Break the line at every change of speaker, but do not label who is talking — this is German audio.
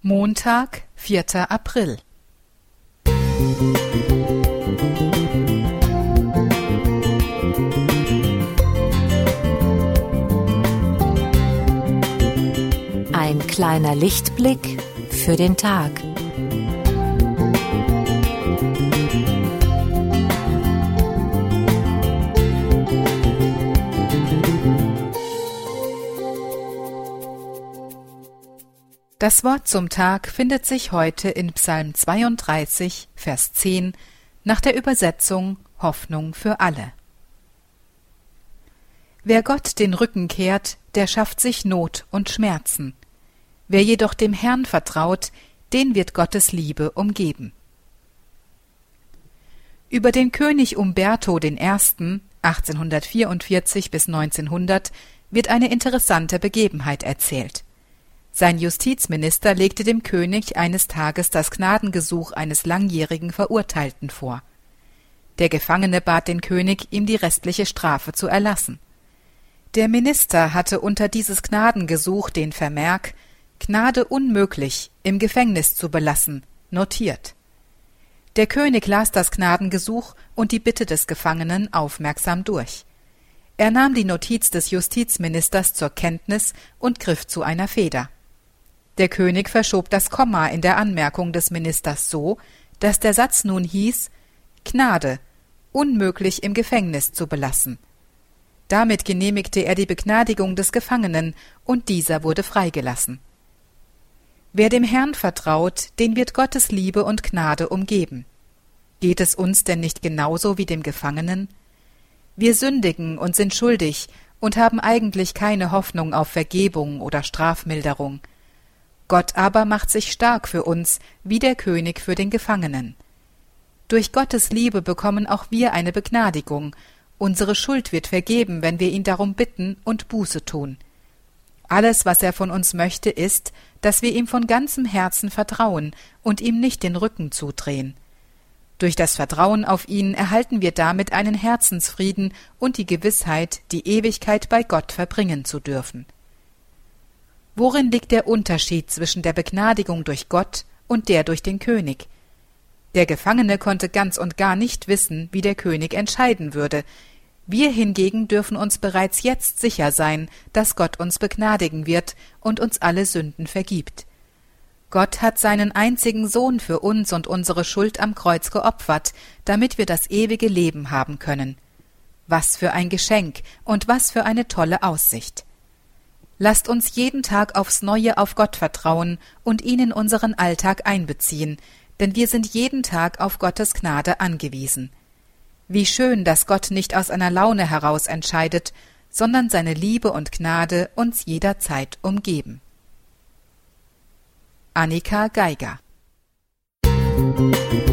Montag, vierter April.
Ein kleiner Lichtblick für den Tag.
Das Wort zum Tag findet sich heute in Psalm 32, Vers 10 nach der Übersetzung Hoffnung für alle. Wer Gott den Rücken kehrt, der schafft sich Not und Schmerzen. Wer jedoch dem Herrn vertraut, den wird Gottes Liebe umgeben. Über den König Umberto I. 1844 bis 1900 wird eine interessante Begebenheit erzählt. Sein Justizminister legte dem König eines Tages das Gnadengesuch eines langjährigen Verurteilten vor. Der Gefangene bat den König, ihm die restliche Strafe zu erlassen. Der Minister hatte unter dieses Gnadengesuch den Vermerk Gnade unmöglich, im Gefängnis zu belassen, notiert. Der König las das Gnadengesuch und die Bitte des Gefangenen aufmerksam durch. Er nahm die Notiz des Justizministers zur Kenntnis und griff zu einer Feder. Der König verschob das Komma in der Anmerkung des Ministers so, dass der Satz nun hieß Gnade, unmöglich im Gefängnis zu belassen. Damit genehmigte er die Begnadigung des Gefangenen, und dieser wurde freigelassen. Wer dem Herrn vertraut, den wird Gottes Liebe und Gnade umgeben. Geht es uns denn nicht genauso wie dem Gefangenen? Wir sündigen und sind schuldig und haben eigentlich keine Hoffnung auf Vergebung oder Strafmilderung. Gott aber macht sich stark für uns, wie der König für den Gefangenen. Durch Gottes Liebe bekommen auch wir eine Begnadigung, unsere Schuld wird vergeben, wenn wir ihn darum bitten und Buße tun. Alles, was er von uns möchte, ist, dass wir ihm von ganzem Herzen vertrauen und ihm nicht den Rücken zudrehen. Durch das Vertrauen auf ihn erhalten wir damit einen Herzensfrieden und die Gewissheit, die Ewigkeit bei Gott verbringen zu dürfen. Worin liegt der Unterschied zwischen der Begnadigung durch Gott und der durch den König? Der Gefangene konnte ganz und gar nicht wissen, wie der König entscheiden würde. Wir hingegen dürfen uns bereits jetzt sicher sein, dass Gott uns begnadigen wird und uns alle Sünden vergibt. Gott hat seinen einzigen Sohn für uns und unsere Schuld am Kreuz geopfert, damit wir das ewige Leben haben können. Was für ein Geschenk und was für eine tolle Aussicht. Lasst uns jeden Tag aufs Neue auf Gott vertrauen und ihn in unseren Alltag einbeziehen, denn wir sind jeden Tag auf Gottes Gnade angewiesen. Wie schön, dass Gott nicht aus einer Laune heraus entscheidet, sondern seine Liebe und Gnade uns jederzeit umgeben. Annika Geiger Musik